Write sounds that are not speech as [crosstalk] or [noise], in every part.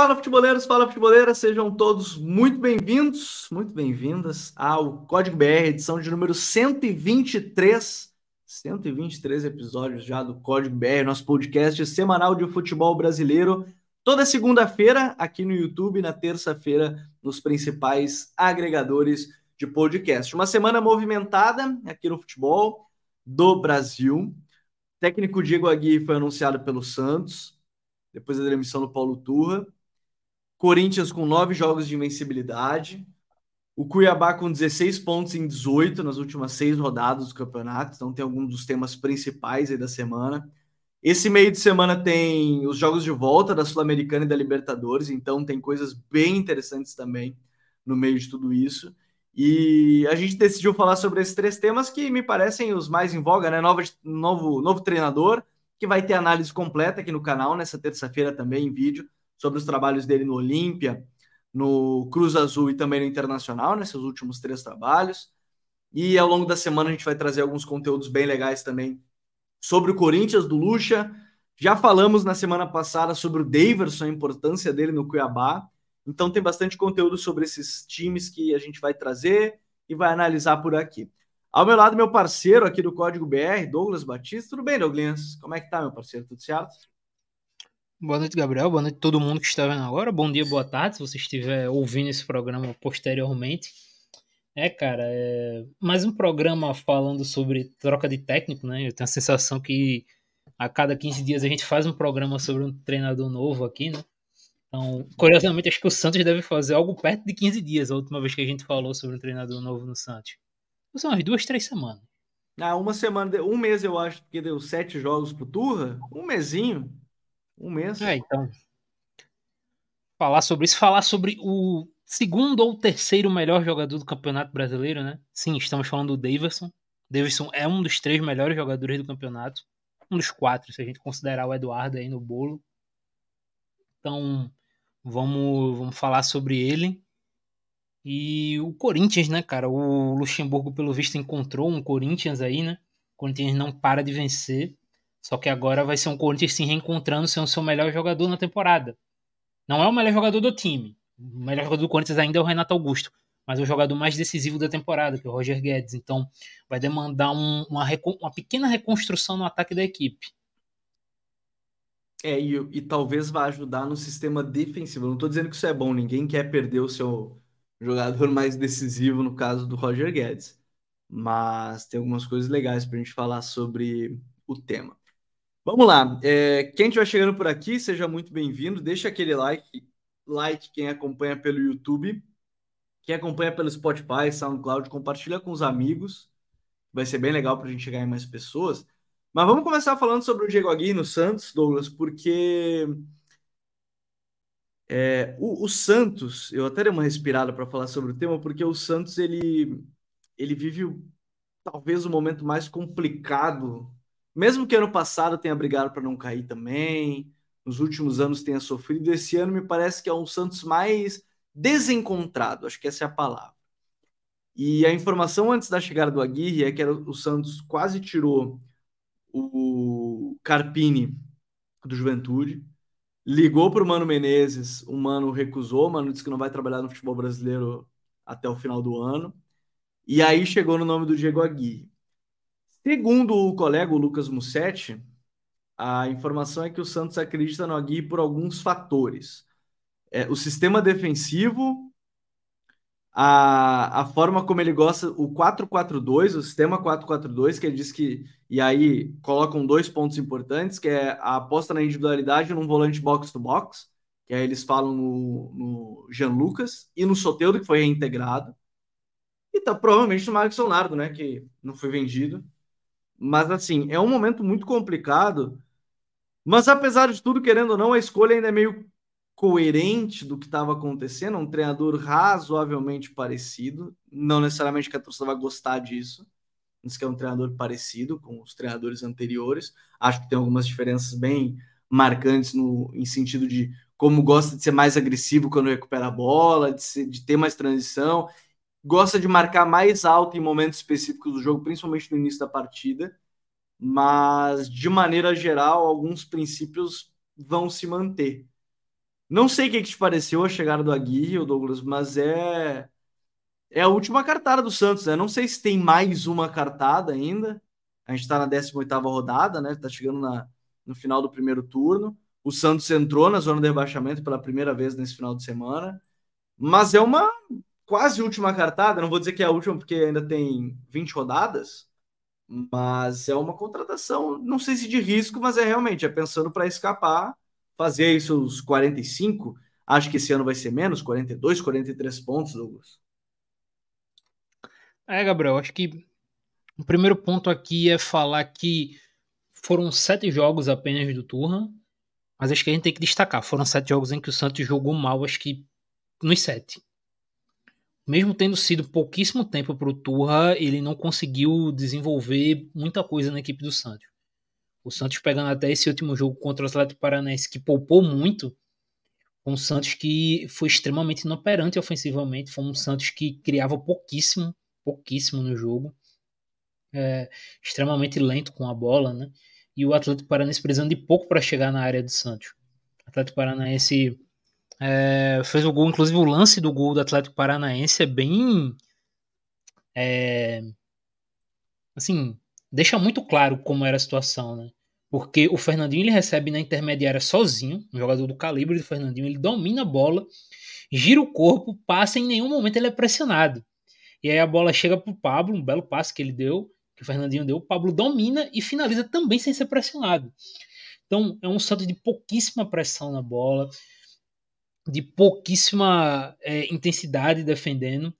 Fala futeboleiros, fala futeboleiras, sejam todos muito bem-vindos, muito bem-vindas ao Código BR, edição de número 123. 123 episódios já do Código BR, nosso podcast semanal de futebol brasileiro, toda segunda-feira aqui no YouTube, na terça-feira nos principais agregadores de podcast. Uma semana movimentada aqui no futebol do Brasil. O técnico Diego Aguirre foi anunciado pelo Santos, depois da demissão do Paulo Turra. Corinthians com nove jogos de invencibilidade. O Cuiabá com 16 pontos em 18 nas últimas seis rodadas do campeonato. Então tem alguns dos temas principais aí da semana. Esse meio de semana tem os jogos de volta da Sul-Americana e da Libertadores, então tem coisas bem interessantes também no meio de tudo isso. E a gente decidiu falar sobre esses três temas que me parecem os mais em voga, né? Novo, novo, novo treinador, que vai ter análise completa aqui no canal nessa terça-feira também em vídeo sobre os trabalhos dele no Olímpia, no Cruz Azul e também no Internacional, nesses últimos três trabalhos. E ao longo da semana a gente vai trazer alguns conteúdos bem legais também sobre o Corinthians do Lucha. Já falamos na semana passada sobre o Daverson, a importância dele no Cuiabá. Então tem bastante conteúdo sobre esses times que a gente vai trazer e vai analisar por aqui. Ao meu lado, meu parceiro aqui do Código BR, Douglas Batista. Tudo bem, Douglas? Como é que tá, meu parceiro? Tudo certo? Boa noite, Gabriel. Boa noite a todo mundo que está vendo agora. Bom dia, boa tarde, se você estiver ouvindo esse programa posteriormente. É, cara, é mais um programa falando sobre troca de técnico, né? Eu tenho a sensação que a cada 15 dias a gente faz um programa sobre um treinador novo aqui, né? Então, curiosamente, acho que o Santos deve fazer algo perto de 15 dias, a última vez que a gente falou sobre um treinador novo no Santos. São umas duas, três semanas. Ah, uma semana, um mês eu acho, porque deu sete jogos pro Turra, um mesinho. Um mês. É, então. Falar sobre isso, falar sobre o segundo ou terceiro melhor jogador do Campeonato Brasileiro, né? Sim, estamos falando do Davidson. Davidson é um dos três melhores jogadores do campeonato. Um dos quatro, se a gente considerar o Eduardo aí no bolo. Então, vamos, vamos falar sobre ele. E o Corinthians, né, cara? O Luxemburgo, pelo visto, encontrou um Corinthians aí, né? O Corinthians não para de vencer. Só que agora vai ser um Corinthians se reencontrando sendo o seu melhor jogador na temporada. Não é o melhor jogador do time. O melhor jogador do Corinthians ainda é o Renato Augusto. Mas é o jogador mais decisivo da temporada, que é o Roger Guedes. Então vai demandar um, uma, uma pequena reconstrução no ataque da equipe. É, e, e talvez vá ajudar no sistema defensivo. Não estou dizendo que isso é bom, ninguém quer perder o seu jogador [laughs] mais decisivo, no caso do Roger Guedes. Mas tem algumas coisas legais para a gente falar sobre o tema. Vamos lá. É, quem estiver chegando por aqui, seja muito bem-vindo. Deixa aquele like, like quem acompanha pelo YouTube, quem acompanha pelo Spotify, SoundCloud, compartilha com os amigos. Vai ser bem legal para a gente chegar em mais pessoas. Mas vamos começar falando sobre o Diego Aguirre no Santos, Douglas, porque é, o, o, Santos, eu até dei uma respirada para falar sobre o tema, porque o Santos ele, ele vive talvez o momento mais complicado mesmo que ano passado tenha brigado para não cair também, nos últimos anos tenha sofrido, esse ano me parece que é um Santos mais desencontrado, acho que essa é a palavra. E a informação antes da chegada do Aguirre é que era, o Santos quase tirou o Carpini do Juventude, ligou para o Mano Menezes, o Mano recusou, o Mano disse que não vai trabalhar no futebol brasileiro até o final do ano, e aí chegou no nome do Diego Aguirre. Segundo o colega Lucas Mussetti, a informação é que o Santos acredita no Aguirre por alguns fatores. É, o sistema defensivo, a, a forma como ele gosta, o 4-4-2, o sistema 4-4-2, que ele diz que, e aí colocam dois pontos importantes, que é a aposta na individualidade num volante box-to-box, que aí eles falam no, no Jean Lucas, e no Soteudo, que foi reintegrado, e tá provavelmente no Marcos Leonardo, né, que não foi vendido, mas assim, é um momento muito complicado. Mas apesar de tudo, querendo ou não, a escolha ainda é meio coerente do que estava acontecendo. Um treinador razoavelmente parecido. Não necessariamente que a torcida vai gostar disso. Mas que é um treinador parecido com os treinadores anteriores. Acho que tem algumas diferenças bem marcantes no, em sentido de como gosta de ser mais agressivo quando recupera a bola, de, ser, de ter mais transição gosta de marcar mais alto em momentos específicos do jogo, principalmente no início da partida, mas de maneira geral, alguns princípios vão se manter. Não sei o que, que te pareceu a chegada do Aguirre, Douglas, mas é é a última cartada do Santos, né? Não sei se tem mais uma cartada ainda. A gente está na 18ª rodada, né? Está chegando na, no final do primeiro turno. O Santos entrou na zona de rebaixamento pela primeira vez nesse final de semana. Mas é uma quase última cartada. Não vou dizer que é a última, porque ainda tem 20 rodadas. Mas é uma contratação, não sei se de risco, mas é realmente, é pensando para escapar, fazer isso os 45. Acho que esse ano vai ser menos, 42, 43 pontos, Douglas. É, Gabriel, acho que o primeiro ponto aqui é falar que foram sete jogos apenas do Turra, mas acho que a gente tem que destacar. Foram sete jogos em que o Santos jogou mal, acho que nos sete. Mesmo tendo sido pouquíssimo tempo para o Turra, ele não conseguiu desenvolver muita coisa na equipe do Santos. O Santos pegando até esse último jogo contra o Atlético Paranaense, que poupou muito, um Santos que foi extremamente inoperante ofensivamente, foi um Santos que criava pouquíssimo, pouquíssimo no jogo. É, extremamente lento com a bola, né? E o Atlético Paranaense precisando de pouco para chegar na área do Santos. O Atlético Paranaense é, fez o gol, inclusive o lance do gol do Atlético Paranaense é bem. É, assim, deixa muito claro como era a situação, né? Porque o Fernandinho ele recebe na intermediária sozinho, um jogador do calibre do Fernandinho, ele domina a bola, gira o corpo, passa, em nenhum momento ele é pressionado. E aí a bola chega pro Pablo, um belo passe que ele deu, que o Fernandinho deu, o Pablo domina e finaliza também sem ser pressionado. Então é um Santos de pouquíssima pressão na bola, de pouquíssima é, intensidade defendendo.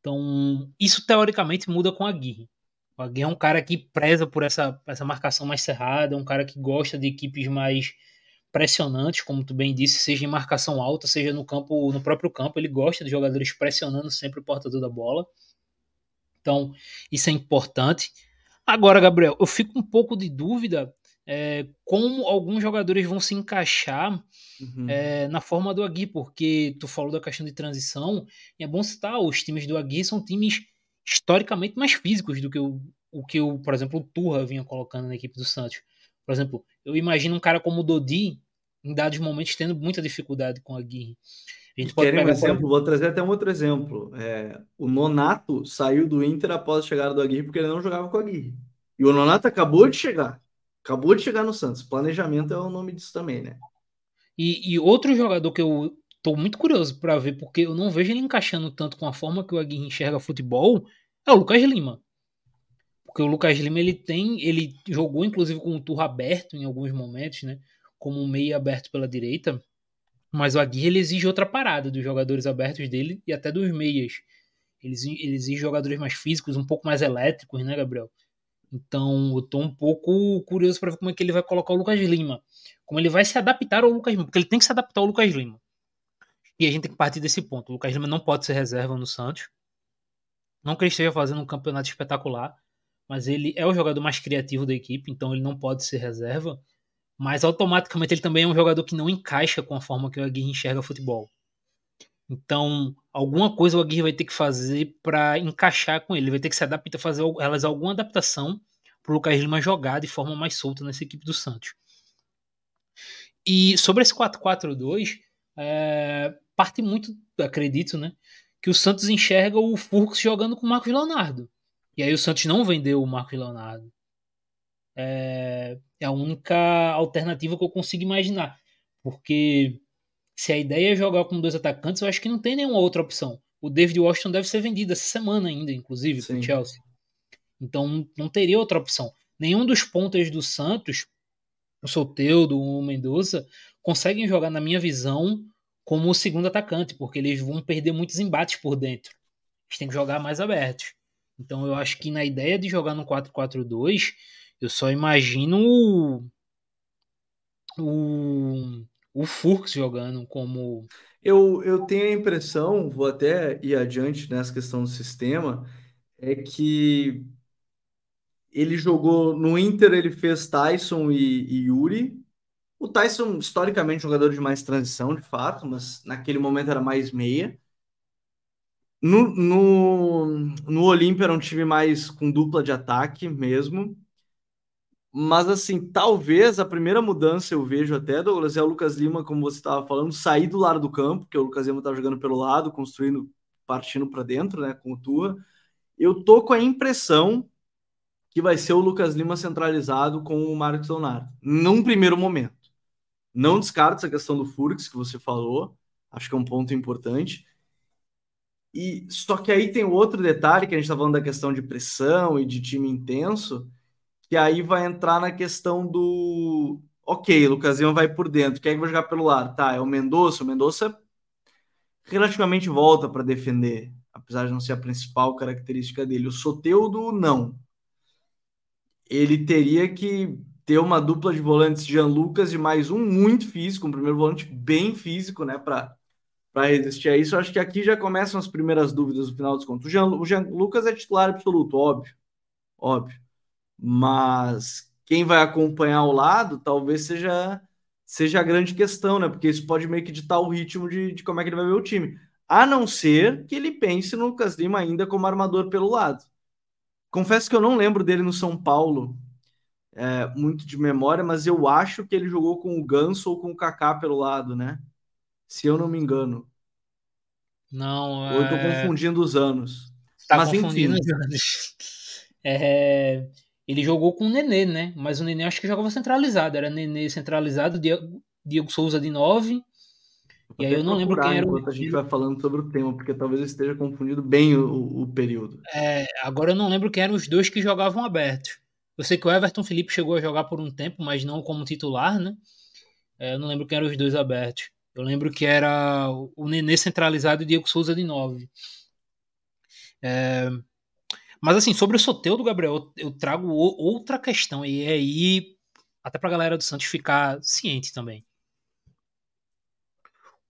Então isso teoricamente muda com a Aguirre. O Aguirre é um cara que preza por essa, essa marcação mais cerrada, é um cara que gosta de equipes mais pressionantes, como tu bem disse, seja em marcação alta, seja no campo, no próprio campo, ele gosta de jogadores pressionando sempre o portador da bola. Então, isso é importante. Agora, Gabriel, eu fico um pouco de dúvida é, como alguns jogadores vão se encaixar uhum. é, na forma do Agui, porque tu falou da questão de transição, e é bom citar, os times do Agui são times historicamente mais físicos do que o, o que, o, por exemplo, o Turra vinha colocando na equipe do Santos. Por exemplo, eu imagino um cara como o Dodi, em dados momentos, tendo muita dificuldade com a Aguirre. A gente Querem um exemplo? Vou trazer até um outro exemplo. É, o Nonato saiu do Inter após a chegada do Aguirre porque ele não jogava com a Aguirre. E o Nonato acabou de chegar. Acabou de chegar no Santos. Planejamento é o nome disso também, né? E, e outro jogador que eu tô muito curioso para ver, porque eu não vejo ele encaixando tanto com a forma que o Aguirre enxerga futebol, é o Lucas Lima. Porque o Lucas Lima ele tem, ele jogou inclusive com o turro aberto em alguns momentos, né? Como um meio aberto pela direita. Mas o Aguirre ele exige outra parada dos jogadores abertos dele e até dos meias. Ele, ele exige jogadores mais físicos, um pouco mais elétricos, né, Gabriel? Então, eu tô um pouco curioso para ver como é que ele vai colocar o Lucas Lima. Como ele vai se adaptar ao Lucas Lima, porque ele tem que se adaptar ao Lucas Lima. E a gente tem que partir desse ponto. O Lucas Lima não pode ser reserva no Santos. Não que ele esteja fazendo um campeonato espetacular, mas ele é o jogador mais criativo da equipe, então ele não pode ser reserva. Mas automaticamente ele também é um jogador que não encaixa com a forma que o Aguirre enxerga futebol. Então, alguma coisa o Aguirre vai ter que fazer para encaixar com ele. Ele vai ter que se adaptar, fazer elas alguma adaptação para o Lucas Lima jogar de forma mais solta nessa equipe do Santos. E sobre esse 4-4-2, é, parte muito, acredito, né, que o Santos enxerga o Furks jogando com o Marcos Leonardo. E aí o Santos não vendeu o Marcos Leonardo. É, é a única alternativa que eu consigo imaginar. Porque se a ideia é jogar com dois atacantes, eu acho que não tem nenhuma outra opção. O David Washington deve ser vendido essa semana ainda, inclusive, para o Chelsea. Então não teria outra opção. Nenhum dos pontos do Santos, o Soteudo, o Mendoza, conseguem jogar, na minha visão, como o segundo atacante, porque eles vão perder muitos embates por dentro. Eles têm que jogar mais abertos. Então eu acho que na ideia de jogar no 4-4-2, eu só imagino o, o, o Furks jogando como. Eu, eu tenho a impressão, vou até ir adiante nessa questão do sistema, é que ele jogou no Inter, ele fez Tyson e, e Yuri. O Tyson, historicamente, jogador de mais transição, de fato, mas naquele momento era mais meia. No, no, no Olímpia era um time mais com dupla de ataque mesmo. Mas assim, talvez a primeira mudança eu vejo até, Douglas, é o Lucas Lima, como você estava falando, sair do lado do campo, que o Lucas Lima estava jogando pelo lado, construindo, partindo para dentro, né, com o Tua. Eu tô com a impressão que vai ser o Lucas Lima centralizado com o Marcos Leonardo, num primeiro momento. Não descarto essa questão do Furx que você falou, acho que é um ponto importante. E só que aí tem outro detalhe que a gente está falando da questão de pressão e de time intenso, que aí vai entrar na questão do ok, Lucas Lima vai por dentro, quem é que vai jogar pelo lado? Tá, é o Mendonça, o Mendonça relativamente volta para defender, apesar de não ser a principal característica dele. O Soteudo, não. Ele teria que ter uma dupla de volantes Jean Lucas e mais um muito físico, um primeiro volante bem físico, né, para resistir a isso. Acho que aqui já começam as primeiras dúvidas no final dos contos. O Jean, o Jean Lucas é titular absoluto, óbvio, óbvio. Mas quem vai acompanhar ao lado talvez seja seja a grande questão, né? Porque isso pode meio que ditar o ritmo de, de como é que ele vai ver o time. A não ser que ele pense no Lucas Lima ainda como armador pelo lado. Confesso que eu não lembro dele no São Paulo é, muito de memória, mas eu acho que ele jogou com o Ganso ou com o Kaká pelo lado, né? Se eu não me engano. Não, Ou eu tô é... confundindo os anos. Tá mas confundindo enfim. os anos. [laughs] É... Ele jogou com o Nenê, né? Mas o Nenê acho que jogava centralizado. Era Nenê centralizado, Diego, Diego Souza de 9. E aí eu não lembro quem era o. a gente vai falando sobre o tema, porque talvez eu esteja confundindo bem o, o período. É, agora eu não lembro quem eram os dois que jogavam abertos. Eu sei que o Everton Felipe chegou a jogar por um tempo, mas não como titular, né? É, eu não lembro quem eram os dois abertos. Eu lembro que era o Nenê centralizado e o Diego Souza de 9. É, mas assim, sobre o Soteudo, Gabriel, eu trago outra questão, e é aí até pra galera do Santos ficar ciente também.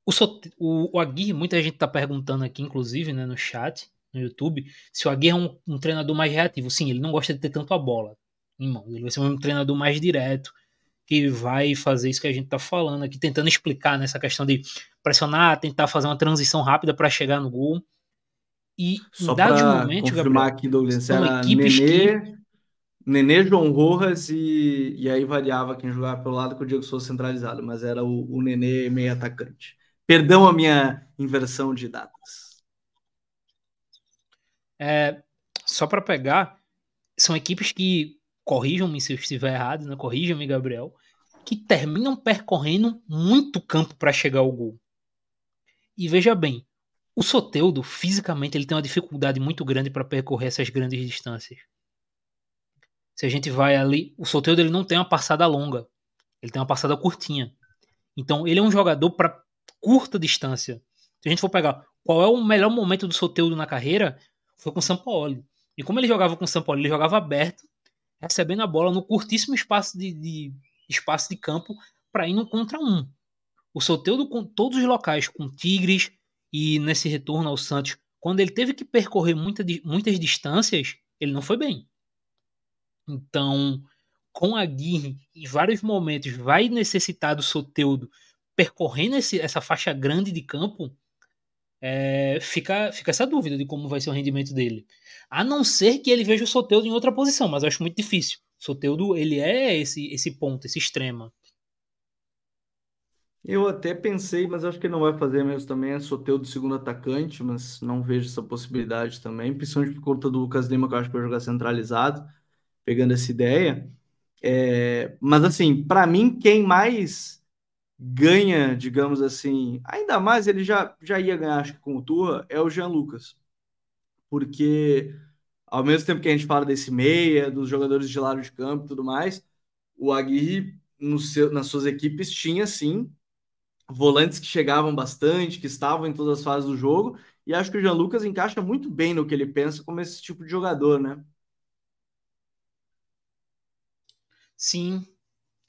O, Sote... o, o Aguirre, muita gente tá perguntando aqui, inclusive, né, no chat, no YouTube, se o Aguirre é um, um treinador mais reativo. Sim, ele não gosta de ter tanto a bola em mãos. Ele vai ser um treinador mais direto, que vai fazer isso que a gente está falando aqui, tentando explicar nessa questão de pressionar, tentar fazer uma transição rápida para chegar no gol. E Só em dados momentos, confirmar Gabriel, aqui, Douglas, era Nenê, que... Nenê, João Rojas e, e aí variava quem jogava pelo lado com o Diego Souza centralizado, mas era o, o Nenê meio atacante. Perdão a minha inversão de datas. É, só para pegar, são equipes que corrijam-me se eu estiver errado, né? corrijam-me, Gabriel, que terminam percorrendo muito campo para chegar ao gol. E veja bem, o Soteudo, fisicamente, ele tem uma dificuldade muito grande para percorrer essas grandes distâncias. Se a gente vai ali, o Soteudo ele não tem uma passada longa, ele tem uma passada curtinha. Então, ele é um jogador para curta distância. Se a gente for pegar qual é o melhor momento do Soteudo na carreira, foi com o Sampaoli. E como ele jogava com o Sampaoli, ele jogava aberto recebendo a bola no curtíssimo espaço de, de espaço de campo para ir no contra um. O Soteudo com todos os locais, com Tigres e nesse retorno ao Santos, quando ele teve que percorrer muita, muitas distâncias, ele não foi bem. Então, com a Aguirre, em vários momentos, vai necessitar do Soteudo percorrendo esse, essa faixa grande de campo, é, fica, fica essa dúvida de como vai ser o rendimento dele. A não ser que ele veja o Soteudo em outra posição, mas eu acho muito difícil. Soteudo, ele é esse, esse ponto, esse extrema. Eu até pensei, mas acho que não vai fazer mesmo também. É Soteudo segundo atacante, mas não vejo essa possibilidade também. Principalmente por conta do Lucas Lima, que eu acho que vai jogar centralizado, pegando essa ideia. É, mas assim, para mim, quem mais ganha, digamos assim, ainda mais ele já, já ia ganhar, acho que com o Turra, é o Jean Lucas porque ao mesmo tempo que a gente fala desse meia, dos jogadores de lado de campo e tudo mais, o Aguirre no seu, nas suas equipes tinha sim volantes que chegavam bastante, que estavam em todas as fases do jogo, e acho que o Jean Lucas encaixa muito bem no que ele pensa como esse tipo de jogador, né? Sim,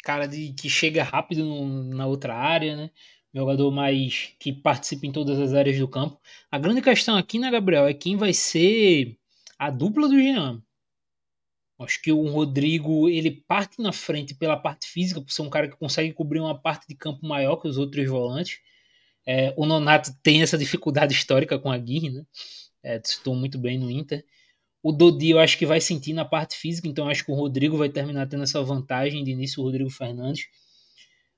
cara de que chega rápido no, na outra área, né? jogador mais que participa em todas as áreas do campo. A grande questão aqui, né, Gabriel, é quem vai ser a dupla do Jean. Acho que o Rodrigo ele parte na frente pela parte física, por ser um cara que consegue cobrir uma parte de campo maior que os outros volantes. É, o Nonato tem essa dificuldade histórica com a Guirre, né? É, citou muito bem no Inter. O Dodi eu acho que vai sentir na parte física, então acho que o Rodrigo vai terminar tendo essa vantagem de início, o Rodrigo Fernandes.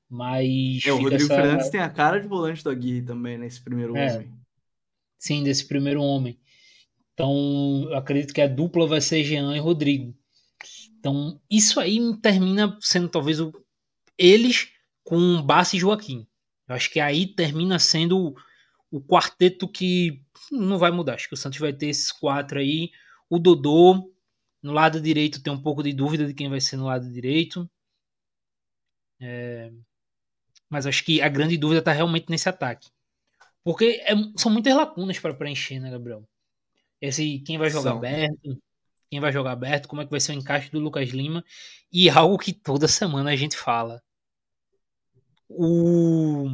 Mas. É, o Rodrigo essa... Fernandes tem a cara de volante do Aguirre também, nesse né, primeiro é, homem. Sim, desse primeiro homem. Então, eu acredito que a dupla vai ser Jean e Rodrigo. Então, isso aí termina sendo talvez o, eles com Bassi e Joaquim. Eu acho que aí termina sendo o, o quarteto que não vai mudar. Acho que o Santos vai ter esses quatro aí. O Dodô, no lado direito, tem um pouco de dúvida de quem vai ser no lado direito. É... Mas acho que a grande dúvida está realmente nesse ataque. Porque é, são muitas lacunas para preencher, né, Gabriel? Esse quem vai jogar são. aberto, quem vai jogar aberto, como é que vai ser o encaixe do Lucas Lima e [laughs] algo que toda semana a gente fala. O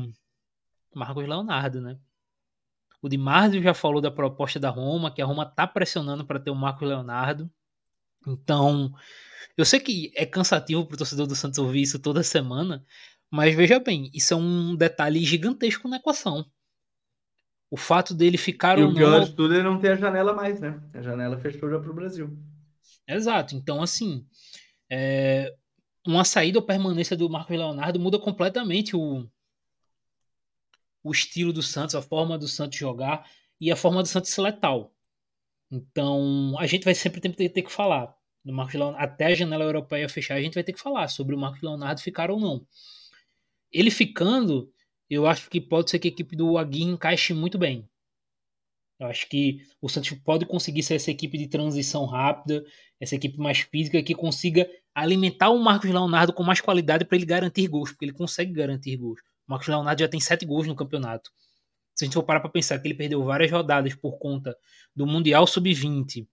Marcos Leonardo, né? O Di Marzio já falou da proposta da Roma, que a Roma tá pressionando para ter o Marcos Leonardo. Então, eu sei que é cansativo pro torcedor do Santos ouvir isso toda semana, mas veja bem, isso é um detalhe gigantesco na equação. O fato dele ficar e ou o pior não... de tudo é não ter a janela mais, né? A janela fechou já para o Brasil. Exato. Então, assim, é... uma saída ou permanência do Marcos Leonardo muda completamente o... o estilo do Santos, a forma do Santos jogar e a forma do Santos ser letal. Então, a gente vai sempre ter, ter que falar do Marcos Leonardo. Até a janela europeia fechar, a gente vai ter que falar sobre o Marcos Leonardo ficar ou não. Ele ficando, eu acho que pode ser que a equipe do Aguirre encaixe muito bem. Eu acho que o Santos pode conseguir ser essa equipe de transição rápida, essa equipe mais física que consiga alimentar o Marcos Leonardo com mais qualidade para ele garantir gols, porque ele consegue garantir gols. O Marcos Leonardo já tem sete gols no campeonato. Se a gente for parar para pensar que ele perdeu várias rodadas por conta do Mundial Sub-20,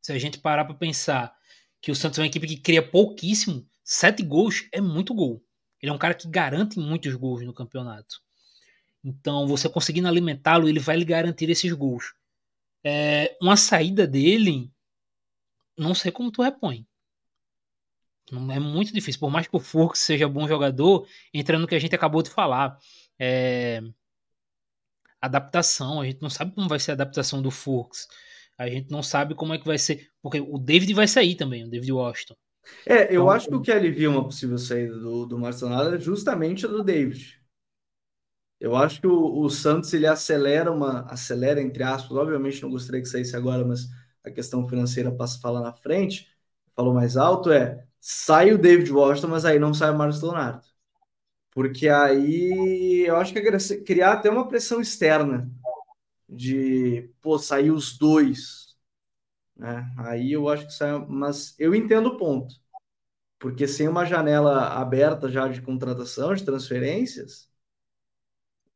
se a gente parar para pensar que o Santos é uma equipe que cria pouquíssimo, sete gols é muito gol. Ele é um cara que garante muitos gols no campeonato. Então, você conseguindo alimentá-lo, ele vai lhe garantir esses gols. É, uma saída dele, não sei como tu repõe. É muito difícil. Por mais que o Furks seja bom jogador, entrando no que a gente acabou de falar. É, adaptação. A gente não sabe como vai ser a adaptação do Furks. A gente não sabe como é que vai ser. Porque o David vai sair também, o David Washington. É, eu então, acho que o que alivia uma possível saída do, do Marcelonado é justamente a do David. Eu acho que o, o, Santos ele acelera uma acelera entre aspas, obviamente não gostaria que saísse agora, mas a questão financeira passa a falar na frente, falou mais alto é sai o David Washington, mas aí não sai o Marcos Leonardo. Porque aí eu acho que é criar até uma pressão externa de pô, sair os dois né? Aí eu acho que sai, mas eu entendo o ponto, porque sem uma janela aberta já de contratação, de transferências,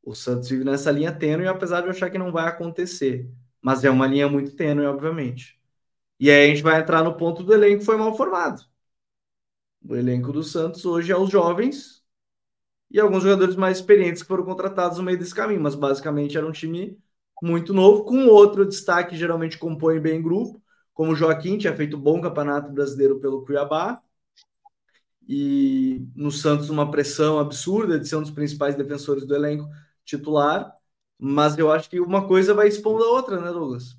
o Santos vive nessa linha tênue, apesar de eu achar que não vai acontecer, mas é uma linha muito tênue, obviamente. E aí a gente vai entrar no ponto do elenco que foi mal formado. O elenco do Santos hoje é os jovens e alguns jogadores mais experientes que foram contratados no meio desse caminho, mas basicamente era um time muito novo, com outro destaque, geralmente compõe bem grupo, como o Joaquim tinha feito bom campeonato brasileiro pelo Cuiabá, e no Santos uma pressão absurda de ser um dos principais defensores do elenco titular, mas eu acho que uma coisa vai expondo a outra, né, Douglas?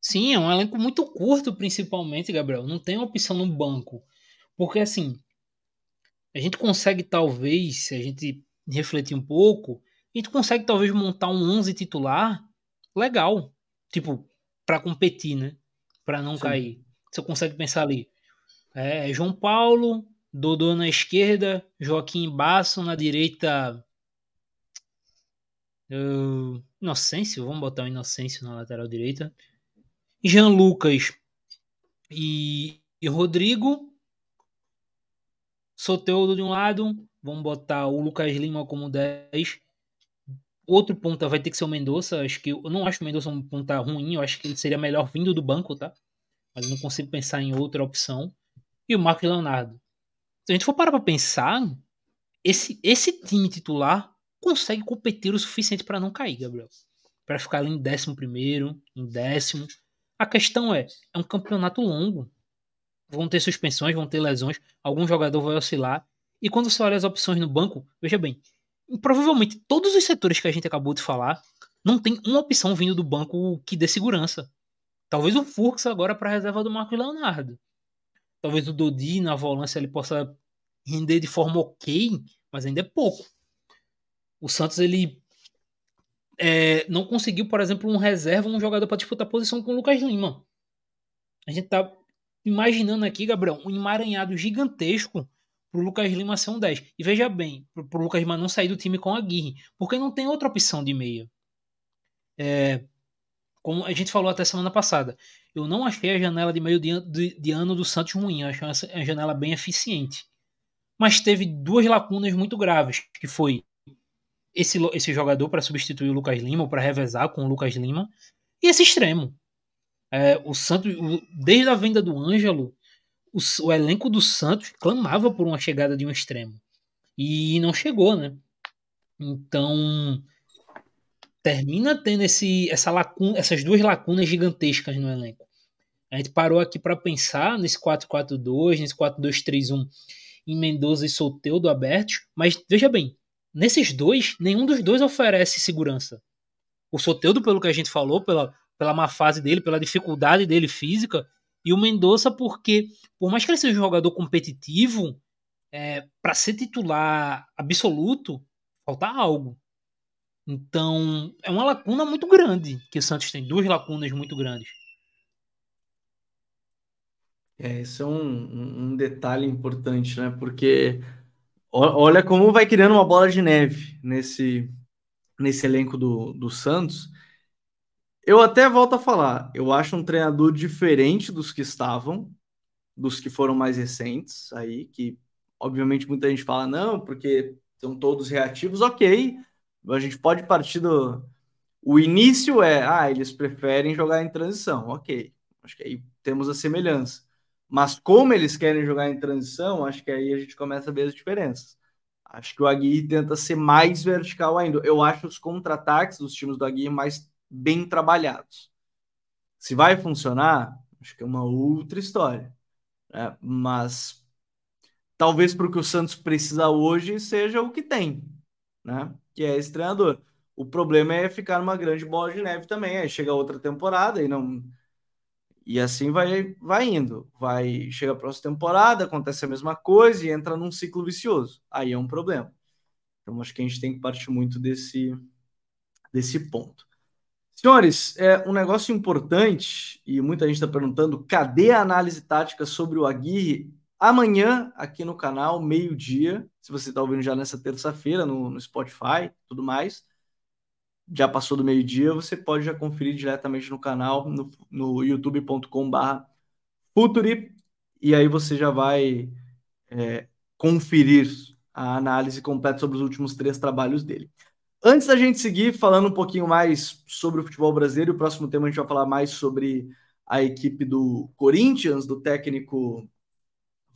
Sim, é um elenco muito curto, principalmente, Gabriel. Não tem opção no banco. Porque, assim, a gente consegue, talvez, se a gente refletir um pouco, a gente consegue, talvez, montar um 11 titular legal. Tipo, para competir, né? Para não Sim. cair. Você consegue pensar ali. É, João Paulo, Dodô na esquerda, Joaquim Basso na direita. Uh, Inocêncio, vamos botar o Inocêncio na lateral direita. Jean Lucas e, e Rodrigo. Soteudo de um lado. Vamos botar o Lucas Lima como 10. Outro ponta vai ter que ser o Mendonça. Acho que eu não acho o Mendonça um ponta ruim. Eu acho que ele seria melhor vindo do banco, tá? Mas eu não consigo pensar em outra opção. E o Marco Leonardo. Se a gente for parar pra pensar, esse, esse time titular consegue competir o suficiente para não cair, Gabriel. Para ficar ali em décimo primeiro, em décimo. A questão é, é um campeonato longo. Vão ter suspensões, vão ter lesões. Algum jogador vai oscilar. E quando você olha as opções no banco, veja bem, provavelmente todos os setores que a gente acabou de falar, não tem uma opção vindo do banco que dê segurança. Talvez o Furks agora para reserva do Marcos Leonardo. Talvez o Dodi na volância ele possa render de forma ok, mas ainda é pouco. O Santos ele é, não conseguiu, por exemplo, um reserva, um jogador para disputar posição com o Lucas Lima. A gente tá imaginando aqui, Gabriel, um emaranhado gigantesco pro Lucas Lima ser um 10. E veja bem, pro, pro Lucas Lima não sair do time com a Aguirre, porque não tem outra opção de meia. É, como a gente falou até semana passada, eu não achei a janela de meio de, de, de ano do Santos ruim, eu achei uma janela bem eficiente. Mas teve duas lacunas muito graves, que foi esse, esse jogador para substituir o Lucas Lima, ou para revezar com o Lucas Lima, e esse extremo. É, o Santos, desde a venda do Ângelo, o, o, elenco do Santos clamava por uma chegada de um extremo. E não chegou, né? Então, termina tendo esse, essa lacuna, essas duas lacunas gigantescas no elenco. A gente parou aqui para pensar nesse 4-4-2, nesse 4-2-3-1 em Mendoza e Solteudo abertos, mas veja bem, nesses dois, nenhum dos dois oferece segurança. O Soteudo, pelo que a gente falou, pela, pela má fase dele, pela dificuldade dele física, e o Mendonça porque, por mais que ele seja um jogador competitivo, é, para ser titular absoluto, falta algo. Então, é uma lacuna muito grande que o Santos tem, duas lacunas muito grandes. É, esse é um, um detalhe importante, né? Porque olha como vai criando uma bola de neve nesse, nesse elenco do, do Santos. Eu até volto a falar, eu acho um treinador diferente dos que estavam, dos que foram mais recentes aí, que obviamente muita gente fala, não, porque são todos reativos, ok. A gente pode partir do. O início é, ah, eles preferem jogar em transição, ok. Acho que aí temos a semelhança. Mas como eles querem jogar em transição, acho que aí a gente começa a ver as diferenças. Acho que o Aguirre tenta ser mais vertical ainda. Eu acho os contra-ataques dos times do Aguirre mais bem trabalhados. Se vai funcionar, acho que é uma outra história. Né? Mas talvez para o que o Santos precisa hoje seja o que tem, né? que é esse treinador. O problema é ficar numa grande bola de neve também. Aí chega outra temporada e não e assim vai, vai indo. Vai chega a próxima temporada, acontece a mesma coisa e entra num ciclo vicioso. Aí é um problema. Então acho que a gente tem que partir muito desse, desse ponto. Senhores, é um negócio importante e muita gente está perguntando: cadê a análise tática sobre o Aguirre? Amanhã, aqui no canal, meio-dia. Se você está ouvindo já nessa terça-feira, no, no Spotify tudo mais já passou do meio-dia, você pode já conferir diretamente no canal, no, no youtube.com.br Futuri, e aí você já vai é, conferir a análise completa sobre os últimos três trabalhos dele. Antes da gente seguir falando um pouquinho mais sobre o futebol brasileiro, o próximo tema a gente vai falar mais sobre a equipe do Corinthians, do técnico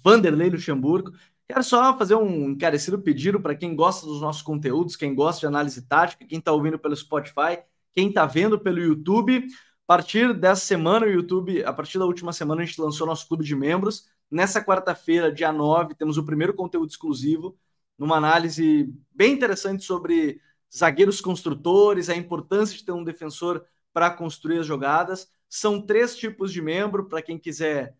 Vanderlei Luxemburgo. Quero só fazer um encarecido pedido para quem gosta dos nossos conteúdos, quem gosta de análise tática, quem está ouvindo pelo Spotify, quem está vendo pelo YouTube. A partir dessa semana, o YouTube, a partir da última semana, a gente lançou nosso clube de membros. Nessa quarta-feira, dia 9, temos o primeiro conteúdo exclusivo, numa análise bem interessante sobre zagueiros construtores, a importância de ter um defensor para construir as jogadas. São três tipos de membro, para quem quiser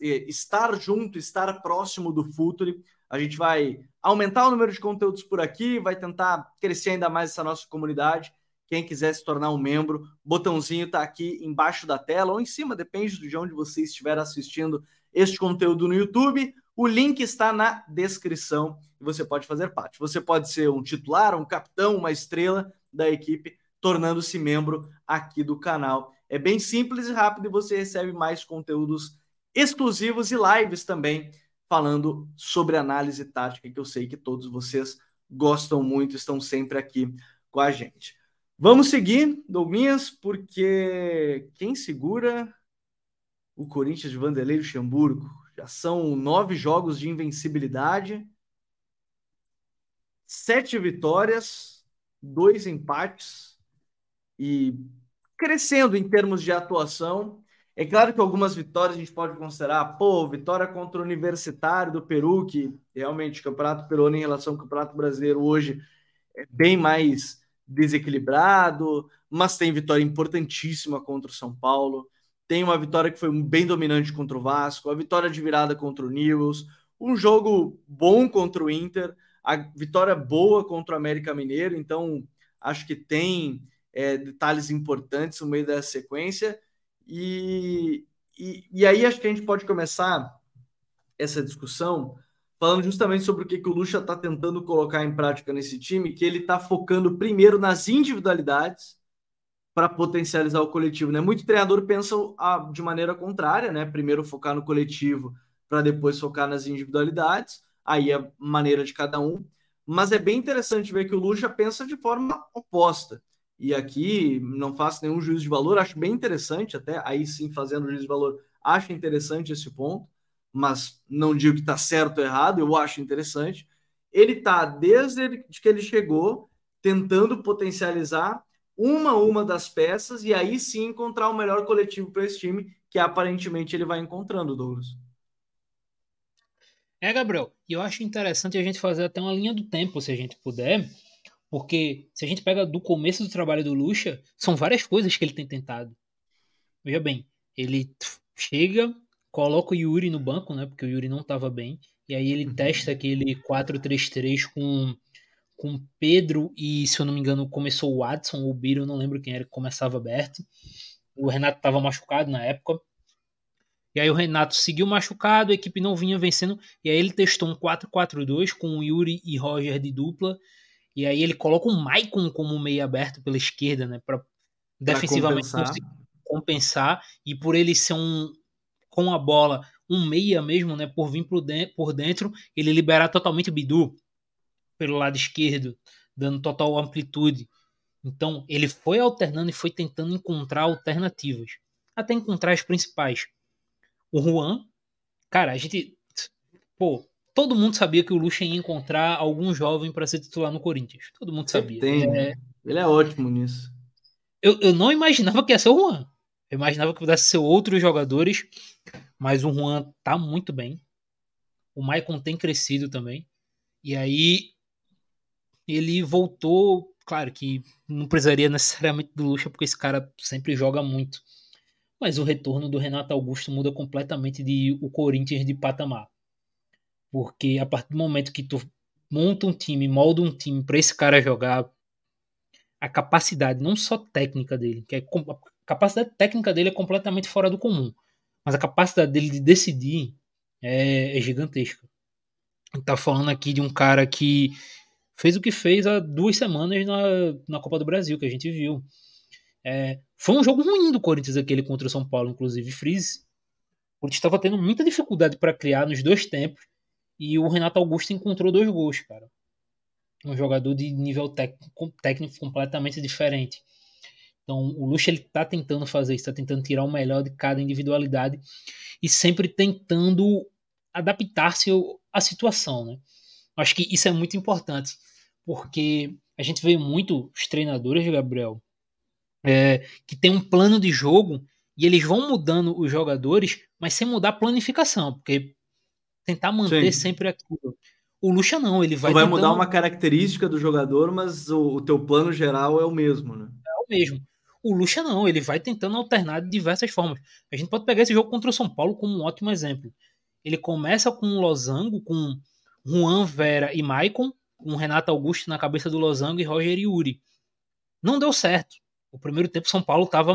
eh, estar junto, estar próximo do Futuri. A gente vai aumentar o número de conteúdos por aqui, vai tentar crescer ainda mais essa nossa comunidade. Quem quiser se tornar um membro, botãozinho está aqui embaixo da tela ou em cima, depende de onde você estiver assistindo este conteúdo no YouTube. O link está na descrição e você pode fazer parte. Você pode ser um titular, um capitão, uma estrela da equipe, tornando-se membro aqui do canal. É bem simples e rápido e você recebe mais conteúdos exclusivos e lives também falando sobre análise tática, que eu sei que todos vocês gostam muito, estão sempre aqui com a gente. Vamos seguir, Douglas, porque quem segura o Corinthians de Vanderlei Luxemburgo? Já são nove jogos de invencibilidade, sete vitórias, dois empates e crescendo em termos de atuação. É claro que algumas vitórias a gente pode considerar, pô, vitória contra o Universitário do Peru, que realmente o Campeonato Peruano em relação ao Campeonato Brasileiro hoje é bem mais desequilibrado, mas tem vitória importantíssima contra o São Paulo, tem uma vitória que foi bem dominante contra o Vasco, a vitória de virada contra o Newells, um jogo bom contra o Inter, a vitória boa contra o América Mineiro, então acho que tem é, detalhes importantes no meio dessa sequência. E, e, e, aí acho que a gente pode começar essa discussão falando justamente sobre o que, que o Lucha está tentando colocar em prática nesse time, que ele está focando primeiro nas individualidades para potencializar o coletivo. Né? Muito treinador pensa de maneira contrária, né? Primeiro focar no coletivo para depois focar nas individualidades. Aí é maneira de cada um. Mas é bem interessante ver que o Lucha pensa de forma oposta. E aqui não faço nenhum juízo de valor, acho bem interessante, até aí sim, fazendo juízo de valor, acho interessante esse ponto, mas não digo que está certo ou errado, eu acho interessante. Ele está, desde que ele chegou, tentando potencializar uma a uma das peças e aí sim encontrar o melhor coletivo para esse time, que aparentemente ele vai encontrando, Douglas. É, Gabriel, e eu acho interessante a gente fazer até uma linha do tempo, se a gente puder, porque se a gente pega do começo do trabalho do Lucha, são várias coisas que ele tem tentado. Veja bem, ele chega, coloca o Yuri no banco, né, porque o Yuri não estava bem, e aí ele uhum. testa aquele 4-3-3 com com Pedro e, se eu não me engano, começou o Watson ou o Biro, não lembro quem era que começava aberto. O Renato estava machucado na época. E aí o Renato seguiu machucado, a equipe não vinha vencendo, e aí ele testou um 4-4-2 com o Yuri e Roger de dupla. E aí ele coloca o Maicon como meio aberto pela esquerda, né, para defensivamente compensar. compensar e por ele ser um com a bola, um meia mesmo, né, por vir por dentro, ele liberar totalmente o Bidu pelo lado esquerdo, dando total amplitude. Então, ele foi alternando e foi tentando encontrar alternativas, até encontrar as principais. O Juan, cara, a gente. Pô, todo mundo sabia que o Lucha ia encontrar algum jovem para ser titular no Corinthians. Todo mundo sabia. Tem, é... Ele é ótimo nisso. Eu, eu não imaginava que ia ser o Juan. Eu imaginava que pudesse ser outros jogadores, mas o Juan tá muito bem. O Maicon tem crescido também. E aí ele voltou, claro que não precisaria [laughs] necessariamente do Lucha, porque esse cara sempre joga muito. Mas o retorno do Renato Augusto muda completamente de o Corinthians de patamar. Porque a partir do momento que tu monta um time, molda um time para esse cara jogar, a capacidade, não só técnica dele, que é, a capacidade técnica dele é completamente fora do comum, mas a capacidade dele de decidir é, é gigantesca. Tá falando aqui de um cara que fez o que fez há duas semanas na, na Copa do Brasil, que a gente viu. É, foi um jogo ruim do Corinthians aquele contra o São Paulo, inclusive Freeze. O Corinthians estava tendo muita dificuldade para criar nos dois tempos e o Renato Augusto encontrou dois gols, cara. Um jogador de nível técnico, completamente diferente. Então o Lucha ele tá tentando fazer isso, está tentando tirar o melhor de cada individualidade e sempre tentando adaptar-se à situação, né? Acho que isso é muito importante porque a gente vê muito os treinadores, Gabriel, é, que tem um plano de jogo e eles vão mudando os jogadores, mas sem mudar a planificação, porque tentar manter Sim. sempre aquilo. O Lucha não, ele vai. Tu vai tentando... mudar uma característica do jogador, mas o, o, teu plano geral é o mesmo, né? É o mesmo. O Lucha não, ele vai tentando alternar de diversas formas. A gente pode pegar esse jogo contra o São Paulo como um ótimo exemplo. Ele começa com o Losango, com Juan Vera e Maicon, com Renato Augusto na cabeça do Losango e Roger Yuri. Não deu certo. O primeiro tempo São Paulo estava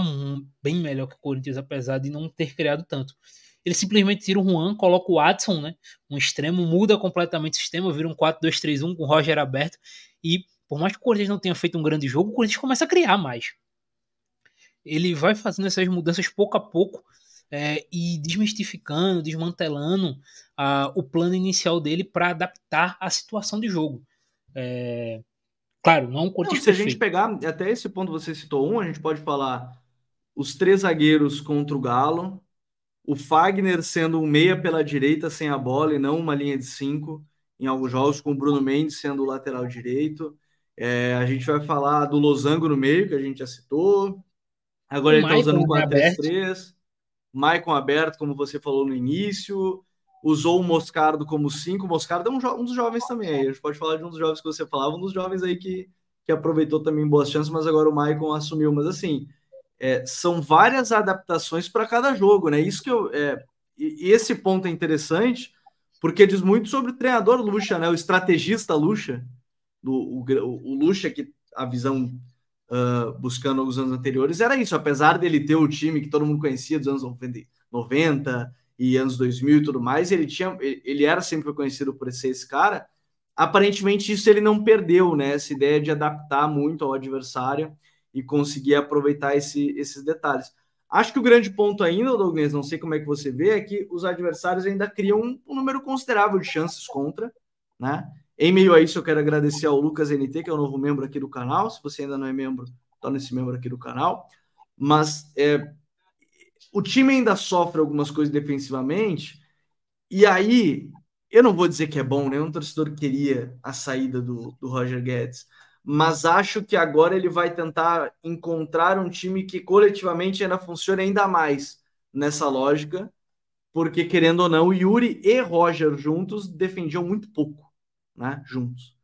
bem melhor que o Corinthians, apesar de não ter criado tanto. Ele simplesmente tira o Juan, coloca o Watson, né? Um extremo, muda completamente o sistema, vira um 4-2-3-1 com o Roger aberto. E por mais que o Corinthians não tenha feito um grande jogo, o Corinthians começa a criar mais. Ele vai fazendo essas mudanças pouco a pouco é, e desmistificando, desmantelando uh, o plano inicial dele para adaptar a situação de jogo. É, claro, não um Se a gente pegar, até esse ponto você citou um, a gente pode falar os três zagueiros contra o Galo, o Fagner sendo um meia pela direita sem a bola e não uma linha de cinco em alguns jogos, com o Bruno Mendes sendo o lateral direito. É, a gente vai falar do Losango no meio, que a gente já citou. Agora o ele está usando o 4-3-3. Maicon aberto, como você falou no início usou o Moscardo como cinco. O Moscardo é um, um, dos jovens também. A gente pode falar de um dos jovens que você falava, um dos jovens aí que, que aproveitou também boas chances, mas agora o Maicon assumiu. Mas assim, é, são várias adaptações para cada jogo, né? Isso que eu. É, e esse ponto é interessante, porque diz muito sobre o treinador Lucha, né? O estrategista Lucha, do, o, o Lucha, que a visão uh, buscando os anos anteriores era isso, apesar dele ter o time que todo mundo conhecia dos anos 90, 90 e anos 2000 e tudo mais, ele tinha ele era sempre conhecido por ser esse cara. Aparentemente isso ele não perdeu, né? Essa ideia de adaptar muito ao adversário e conseguir aproveitar esse, esses detalhes. Acho que o grande ponto ainda, Douglas, não sei como é que você vê, é que os adversários ainda criam um, um número considerável de chances contra, né? Em meio a isso, eu quero agradecer ao Lucas NT, que é o novo membro aqui do canal. Se você ainda não é membro, torne-se membro aqui do canal. Mas é, o time ainda sofre algumas coisas defensivamente, e aí eu não vou dizer que é bom, nenhum torcedor queria a saída do, do Roger Guedes, mas acho que agora ele vai tentar encontrar um time que coletivamente ainda funcione ainda mais nessa lógica, porque querendo ou não, Yuri e Roger juntos defendiam muito pouco, né? Juntos.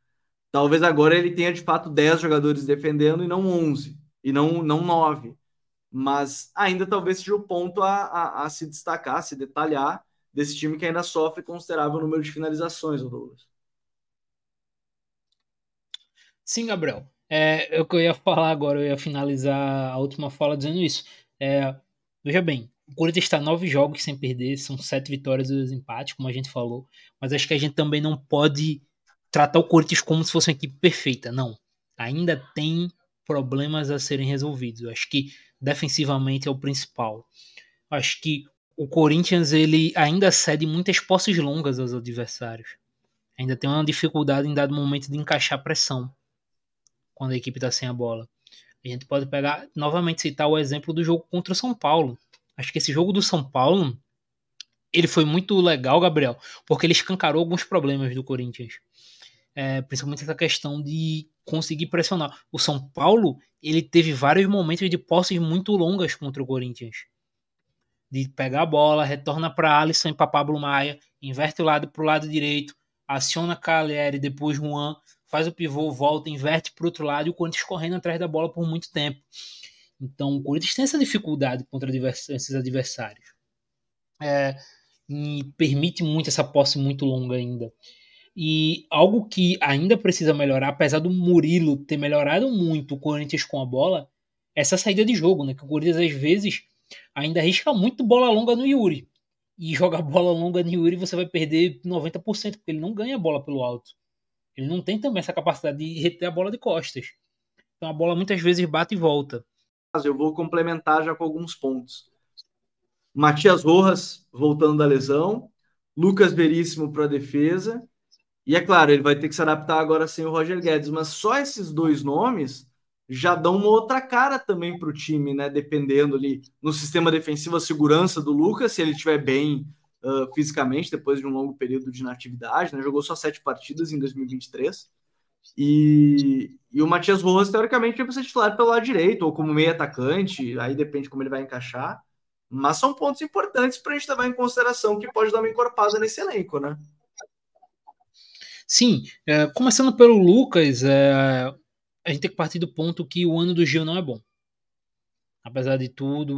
Talvez agora ele tenha de fato 10 jogadores defendendo e não 11, e não, não 9. Mas ainda talvez seja o ponto a, a, a se destacar, a se detalhar desse time que ainda sofre considerável número de finalizações, Douglas. Sim, Gabriel. É, eu que eu ia falar agora, eu ia finalizar a última fala dizendo isso. É, veja bem, o Corinthians está nove jogos sem perder, são sete vitórias e dois empates, como a gente falou. Mas acho que a gente também não pode tratar o Corinthians como se fosse uma equipe perfeita. Não. Ainda tem problemas a serem resolvidos. Eu acho que defensivamente é o principal. Acho que o Corinthians ele ainda cede muitas posses longas aos adversários. Ainda tem uma dificuldade em dado momento de encaixar pressão quando a equipe está sem a bola. A gente pode pegar, novamente, citar o exemplo do jogo contra o São Paulo. Acho que esse jogo do São Paulo, ele foi muito legal, Gabriel, porque ele escancarou alguns problemas do Corinthians. É, principalmente essa questão de conseguir pressionar. O São Paulo, ele teve vários momentos de posses muito longas contra o Corinthians. De pegar a bola, retorna para Alisson e para Pablo Maia, inverte o lado para o lado direito, aciona Cagliari, depois Juan, faz o pivô, volta, inverte para o outro lado e o Corinthians correndo atrás da bola por muito tempo. Então o Corinthians tem essa dificuldade contra esses adversários. É, e permite muito essa posse muito longa ainda. E algo que ainda precisa melhorar, apesar do Murilo ter melhorado muito o Corinthians com a bola, é essa saída de jogo, né? Que o Corinthians às vezes ainda arrisca muito bola longa no Yuri. E jogar [laughs] bola longa no Yuri você vai perder 90%, porque ele não ganha bola pelo alto. Ele não tem também essa capacidade de reter a bola de costas. Então a bola muitas vezes bate e volta. Eu vou complementar já com alguns pontos. Matias Rojas voltando da lesão, Lucas Veríssimo para a defesa. E é claro, ele vai ter que se adaptar agora sem o Roger Guedes, mas só esses dois nomes já dão uma outra cara também para o time, né? Dependendo ali no sistema defensivo, a segurança do Lucas, se ele estiver bem uh, fisicamente depois de um longo período de inatividade, né? Jogou só sete partidas em 2023. E, e o Matias Rojas, teoricamente, vai ser titular pelo lado direito, ou como meio atacante, aí depende como ele vai encaixar. Mas são pontos importantes para a gente levar em consideração que pode dar uma encorpada nesse elenco, né? Sim, é, começando pelo Lucas, é, a gente tem que partir do ponto que o ano do Gil não é bom apesar de tudo,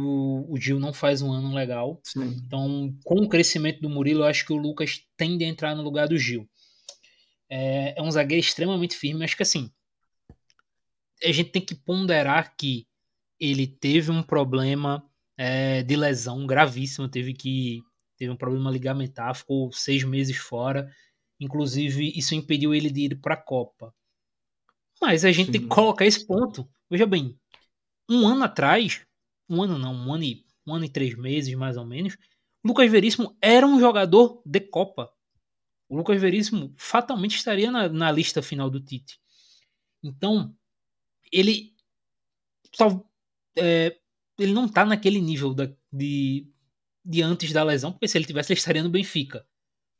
o Gil não faz um ano legal. Sim. Então, com o crescimento do Murilo, eu acho que o Lucas tende a entrar no lugar do Gil. É, é um zagueiro extremamente firme. Acho que assim, a gente tem que ponderar que ele teve um problema é, de lesão gravíssimo. Teve que teve um problema ligamentar, ficou seis meses fora. Inclusive, isso impediu ele de ir para a Copa. Mas a gente Sim. tem que colocar esse ponto. Veja bem, um ano atrás, um ano não, um ano e, um ano e três meses mais ou menos, Lucas Veríssimo era um jogador de Copa. O Lucas Veríssimo fatalmente estaria na, na lista final do Tite. Então, ele só, é, ele não está naquele nível da, de, de antes da lesão, porque se ele tivesse, ele estaria no Benfica.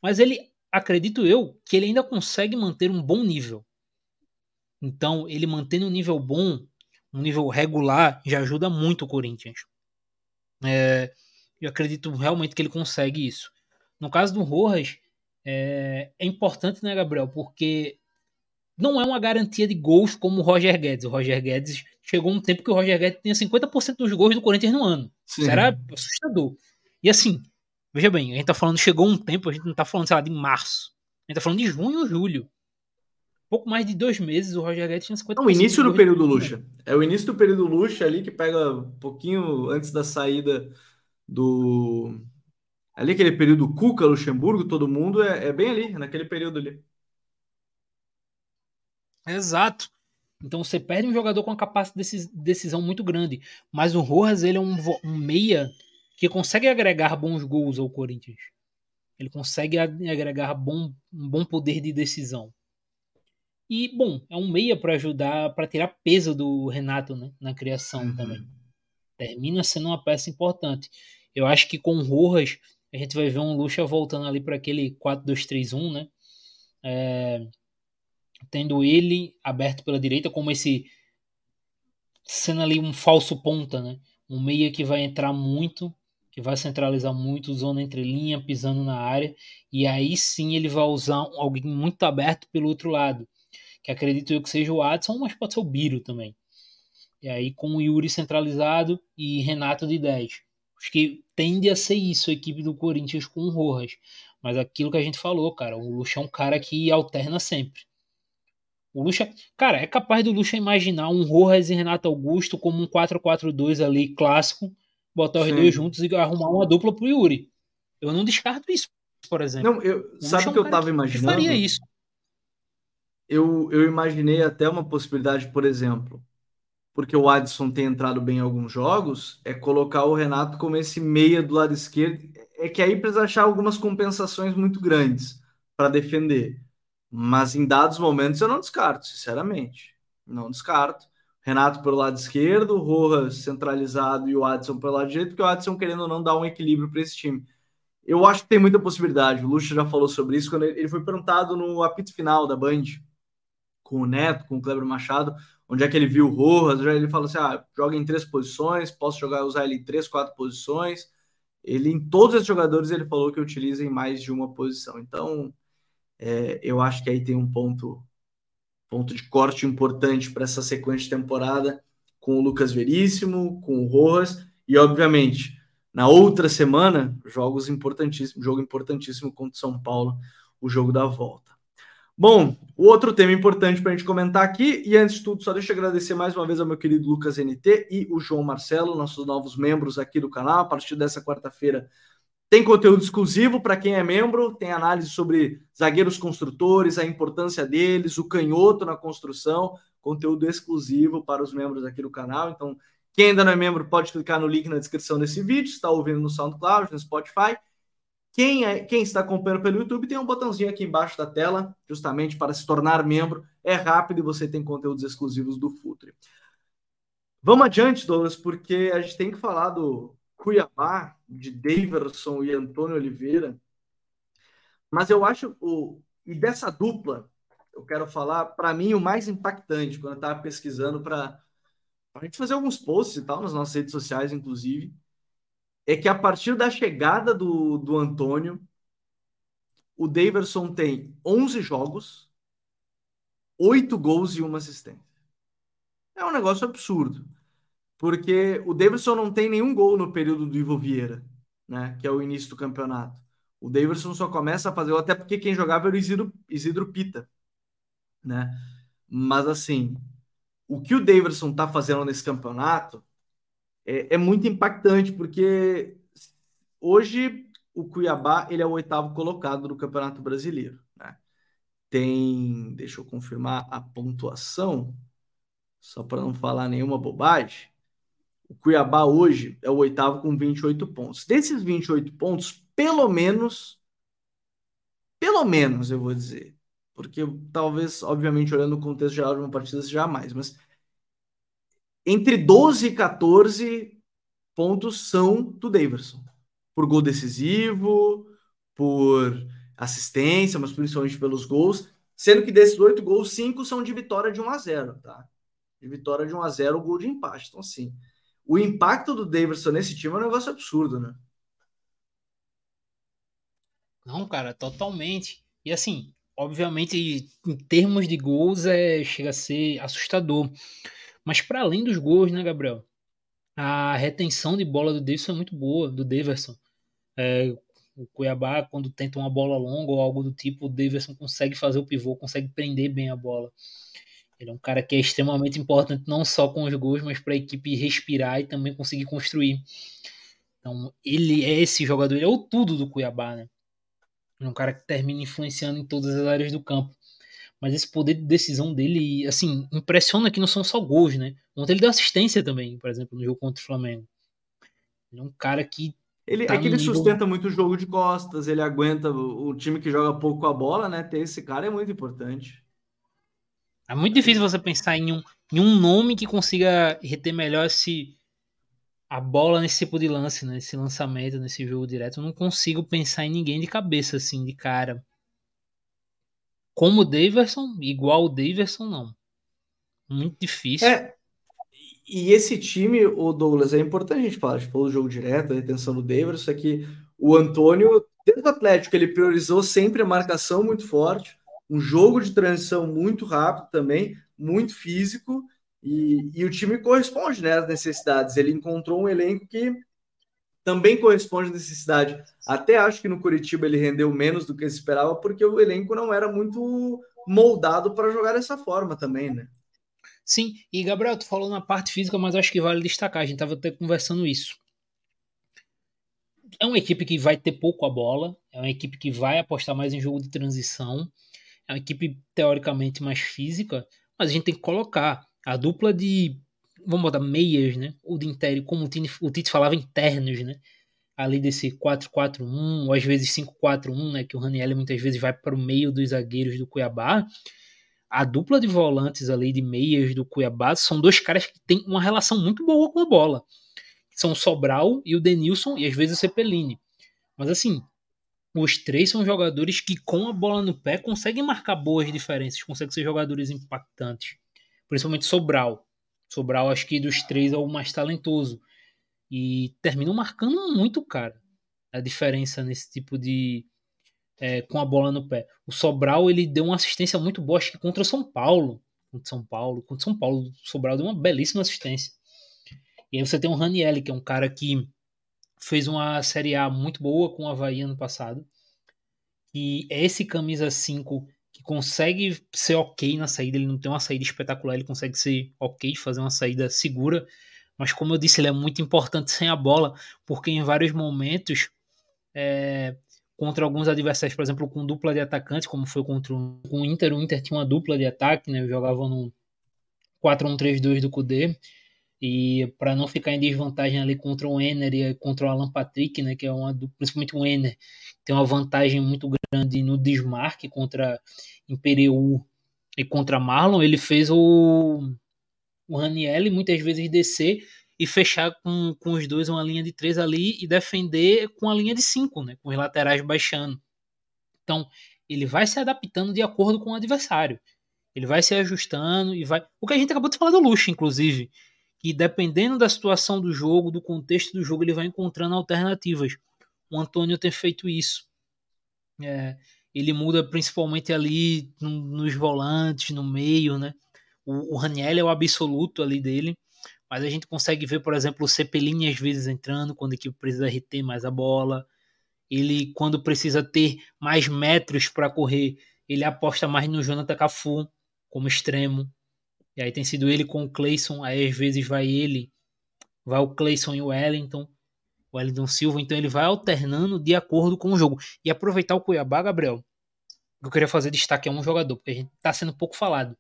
Mas ele, acredito eu, que ele ainda consegue manter um bom nível. Então, ele mantendo um nível bom, um nível regular, já ajuda muito o Corinthians. É, eu acredito realmente que ele consegue isso. No caso do Rojas, é, é importante, né, Gabriel? Porque não é uma garantia de gols como o Roger Guedes. O Roger Guedes chegou um tempo que o Roger Guedes tinha 50% dos gols do Corinthians no ano. Sim. Isso era assustador. E assim, veja bem, a gente tá falando, chegou um tempo, a gente não tá falando, sei lá, de março. A gente tá falando de junho ou julho. Pouco mais de dois meses, o Roger Guedes tinha 50%. Não, o início do período Lucha. É o início do período Lucha ali que pega um pouquinho antes da saída do. Ali aquele período Cuca, Luxemburgo, todo mundo, é, é bem ali, naquele período ali. Exato. Então você perde um jogador com uma capacidade de decisão muito grande. Mas o Rojas, ele é um, um meia que consegue agregar bons gols ao Corinthians. Ele consegue agregar bom, um bom poder de decisão. E, bom, é um meia para ajudar, para tirar peso do Renato né, na criação uhum. também. Termina sendo uma peça importante. Eu acho que com o Rojas, a gente vai ver um Lucha voltando ali para aquele 4-2-3-1, né? É, tendo ele aberto pela direita como esse sendo ali um falso ponta, né? Um meia que vai entrar muito, que vai centralizar muito, zona entre linha, pisando na área, e aí sim ele vai usar alguém muito aberto pelo outro lado, que acredito eu que seja o Adson, mas pode ser o Biro também. E aí com o Yuri centralizado e Renato de 10. Acho que tende a ser isso a equipe do Corinthians com o Rojas. Mas aquilo que a gente falou, cara, o Lucha é um cara que alterna sempre. O Lucha, cara, é capaz do Lucha imaginar um Rojas e Renato Augusto como um 4-4-2 ali clássico, botar os Sim. dois juntos e arrumar uma dupla pro Yuri. Eu não descarto isso, por exemplo. Não, eu, sabe o que eu tava imaginando? faria isso. Eu, eu imaginei até uma possibilidade, por exemplo, porque o Adson tem entrado bem em alguns jogos, é colocar o Renato como esse meia do lado esquerdo. É que aí precisa achar algumas compensações muito grandes para defender. Mas em dados momentos eu não descarto, sinceramente. Não descarto. Renato pelo lado esquerdo, Rojas centralizado e o Adson pelo lado direito, porque o Adson querendo não dar um equilíbrio para esse time. Eu acho que tem muita possibilidade. O Lucha já falou sobre isso quando ele foi perguntado no apito final da Band com o Neto, com o Kleber Machado, onde é que ele viu o Rojas. Ele falou assim: ah, joga em três posições, posso jogar, usar ele em três, quatro posições. Ele, em todos os jogadores, ele falou que utiliza em mais de uma posição. Então, é, eu acho que aí tem um ponto, ponto de corte importante para essa sequência de temporada com o Lucas Veríssimo, com o Rojas e, obviamente, na outra semana, jogos importantíssimos, jogo importantíssimo contra o São Paulo, o jogo da volta. Bom, o outro tema importante para a gente comentar aqui, e antes de tudo, só deixa eu agradecer mais uma vez ao meu querido Lucas NT e o João Marcelo, nossos novos membros aqui do canal. A partir dessa quarta-feira, tem conteúdo exclusivo para quem é membro, tem análise sobre zagueiros construtores, a importância deles, o canhoto na construção, conteúdo exclusivo para os membros aqui do canal. Então, quem ainda não é membro pode clicar no link na descrição desse vídeo, está ouvindo no SoundCloud, no Spotify. Quem, é, quem está acompanhando pelo YouTube tem um botãozinho aqui embaixo da tela, justamente para se tornar membro. É rápido e você tem conteúdos exclusivos do Futre. Vamos adiante, Douglas, porque a gente tem que falar do, Cuiabá, de Daverson e Antônio Oliveira. Mas eu acho, o, e dessa dupla, eu quero falar, para mim, o mais impactante, quando eu estava pesquisando para a gente fazer alguns posts e tal, nas nossas redes sociais, inclusive, é que a partir da chegada do, do Antônio, o Daverson tem 11 jogos, 8 gols e uma assistência. É um negócio absurdo porque o Davidson não tem nenhum gol no período do Ivo Vieira, né, que é o início do campeonato. O Davidson só começa a fazer, até porque quem jogava era o Isidro, Isidro Pita, né? Mas assim, o que o Davidson está fazendo nesse campeonato é, é, muito impactante, porque hoje o Cuiabá ele é o oitavo colocado do Campeonato Brasileiro. Né? Tem, deixa eu confirmar a pontuação, só para não falar nenhuma bobagem. O Cuiabá hoje é o oitavo com 28 pontos. Desses 28 pontos, pelo menos, pelo menos eu vou dizer, porque talvez, obviamente, olhando o contexto geral de uma partida, seja mais, mas entre 12 e 14 pontos são do Daverson. Por gol decisivo, por assistência, mas principalmente pelos gols. Sendo que desses oito gols, cinco são de vitória de 1 a 0 tá? De vitória de 1 a 0 o gol de empate. Então, assim, o impacto do Davidson nesse time é um negócio absurdo, né? Não, cara, totalmente. E assim, obviamente, em termos de gols, é, chega a ser assustador. Mas para além dos gols, né, Gabriel? A retenção de bola do Davidson é muito boa, do Daverson. É, o Cuiabá, quando tenta uma bola longa ou algo do tipo, o Davidson consegue fazer o pivô, consegue prender bem a bola. Ele é um cara que é extremamente importante, não só com os gols, mas para a equipe respirar e também conseguir construir. Então, ele é esse jogador, ele é o tudo do Cuiabá, né? É um cara que termina influenciando em todas as áreas do campo. Mas esse poder de decisão dele, assim, impressiona que não são só gols, né? Ontem ele deu assistência também, por exemplo, no jogo contra o Flamengo. Ele é um cara que. Ele, tá é que ele sustenta muito o jogo de costas, ele aguenta o, o time que joga pouco a bola, né? Ter esse cara é muito importante. É muito difícil você pensar em um, em um nome que consiga reter melhor esse, a bola nesse tipo de lance, né? nesse lançamento, nesse jogo direto. Eu não consigo pensar em ninguém de cabeça, assim, de cara. Como o Daverson, igual o Daverson, não. Muito difícil. É, e esse time, o Douglas, é importante a gente falar, tipo, o jogo direto, a retenção do Daverson, é que o Antônio, dentro do Atlético, ele priorizou sempre a marcação muito forte, um jogo de transição muito rápido também, muito físico, e, e o time corresponde né, às necessidades. Ele encontrou um elenco que também corresponde à necessidade. Até acho que no Curitiba ele rendeu menos do que se esperava, porque o elenco não era muito moldado para jogar dessa forma também, né? Sim, e Gabriel, tu falou na parte física, mas acho que vale destacar, a gente estava até conversando isso. É uma equipe que vai ter pouco a bola, é uma equipe que vai apostar mais em jogo de transição, é uma equipe teoricamente mais física, mas a gente tem que colocar a dupla de, vamos botar meias, né? O de interior, como o Tite, o Tite falava, internos, né? Ali desse 4-4-1, ou às vezes 5-4-1, né? Que o Raniel muitas vezes vai para o meio dos zagueiros do Cuiabá. A dupla de volantes ali, de meias do Cuiabá, são dois caras que têm uma relação muito boa com a bola. São o Sobral e o Denilson, e às vezes o Cepelini. Mas assim, os três são jogadores que, com a bola no pé, conseguem marcar boas diferenças, conseguem ser jogadores impactantes principalmente Sobral. Sobral, acho que dos três é o mais talentoso. E terminam marcando muito, cara, a diferença nesse tipo de. É, com a bola no pé. O Sobral ele deu uma assistência muito boa, acho que contra o São Paulo. Contra São Paulo. Contra São Paulo, o Sobral deu uma belíssima assistência. E aí você tem o Raniel, que é um cara que fez uma Série A muito boa com o Havaí ano passado. E é esse camisa 5 que consegue ser ok na saída, ele não tem uma saída espetacular, ele consegue ser ok, fazer uma saída segura, mas como eu disse, ele é muito importante sem a bola, porque em vários momentos, é, contra alguns adversários, por exemplo, com dupla de atacantes, como foi contra o, Inter, o Inter tinha uma dupla de ataque, né, jogava no 4-1-3-2 do Kudê, e para não ficar em desvantagem ali contra o Enner e contra o Alan Patrick, né, que é uma principalmente o Enner, tem uma vantagem muito grande no desmarque contra Imperiu e contra Marlon, ele fez o o Raniel muitas vezes descer e fechar com, com os dois uma linha de três ali e defender com a linha de cinco, né, com os laterais baixando. Então, ele vai se adaptando de acordo com o adversário. Ele vai se ajustando e vai. O que a gente acabou de falar do Luxo, inclusive que dependendo da situação do jogo, do contexto do jogo, ele vai encontrando alternativas. O Antônio tem feito isso. É, ele muda principalmente ali no, nos volantes, no meio, né? O, o Raniel é o absoluto ali dele, mas a gente consegue ver, por exemplo, o Cepelini às vezes entrando quando a equipe precisa reter mais a bola. Ele, quando precisa ter mais metros para correr, ele aposta mais no Jonathan Cafu como extremo. E aí tem sido ele com o Clayson, aí às vezes vai ele, vai o Clayson e o Wellington, o Wellington Silva, então ele vai alternando de acordo com o jogo. E aproveitar o Cuiabá, Gabriel, que eu queria fazer destaque é um jogador, porque a gente tá sendo pouco falado.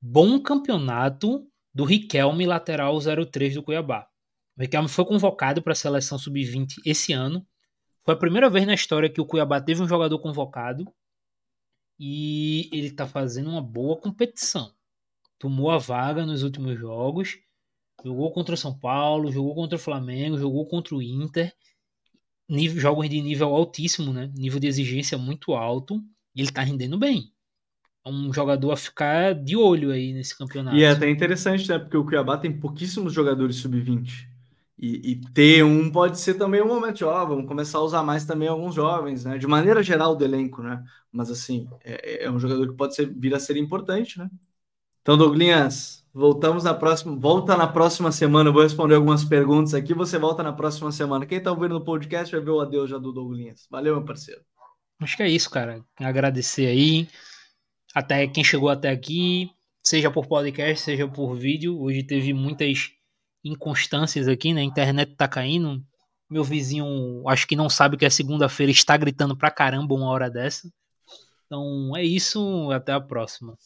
Bom campeonato do Riquelme, lateral 03 do Cuiabá. O Riquelme foi convocado para a seleção sub-20 esse ano. Foi a primeira vez na história que o Cuiabá teve um jogador convocado. E ele está fazendo uma boa competição tomou a vaga nos últimos jogos. Jogou contra o São Paulo, jogou contra o Flamengo, jogou contra o Inter. Nível, jogos de nível altíssimo, né? Nível de exigência muito alto. E ele tá rendendo bem. É um jogador a ficar de olho aí nesse campeonato. E é até interessante, né? Porque o Cuiabá tem pouquíssimos jogadores sub-20. E, e, ter um pode ser também um momento, ó, vamos começar a usar mais também alguns jovens, né? De maneira geral do elenco, né? Mas assim, é, é um jogador que pode ser, vir a ser importante, né? Então, Douglas, voltamos na próxima, volta na próxima semana, eu vou responder algumas perguntas aqui, você volta na próxima semana. Quem tá ouvindo no podcast vai ver o adeus já do Douglas. Valeu, meu parceiro. Acho que é isso, cara. Agradecer aí até quem chegou até aqui, seja por podcast, seja por vídeo. Hoje teve muitas inconstâncias aqui, né? A internet tá caindo. Meu vizinho, acho que não sabe que é segunda-feira, está gritando pra caramba uma hora dessa. Então é isso, até a próxima.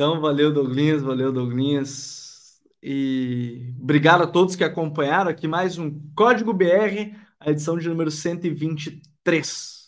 Então, valeu, Douglinhas, valeu, Douglinhas. E obrigado a todos que acompanharam aqui mais um Código BR, a edição de número 123.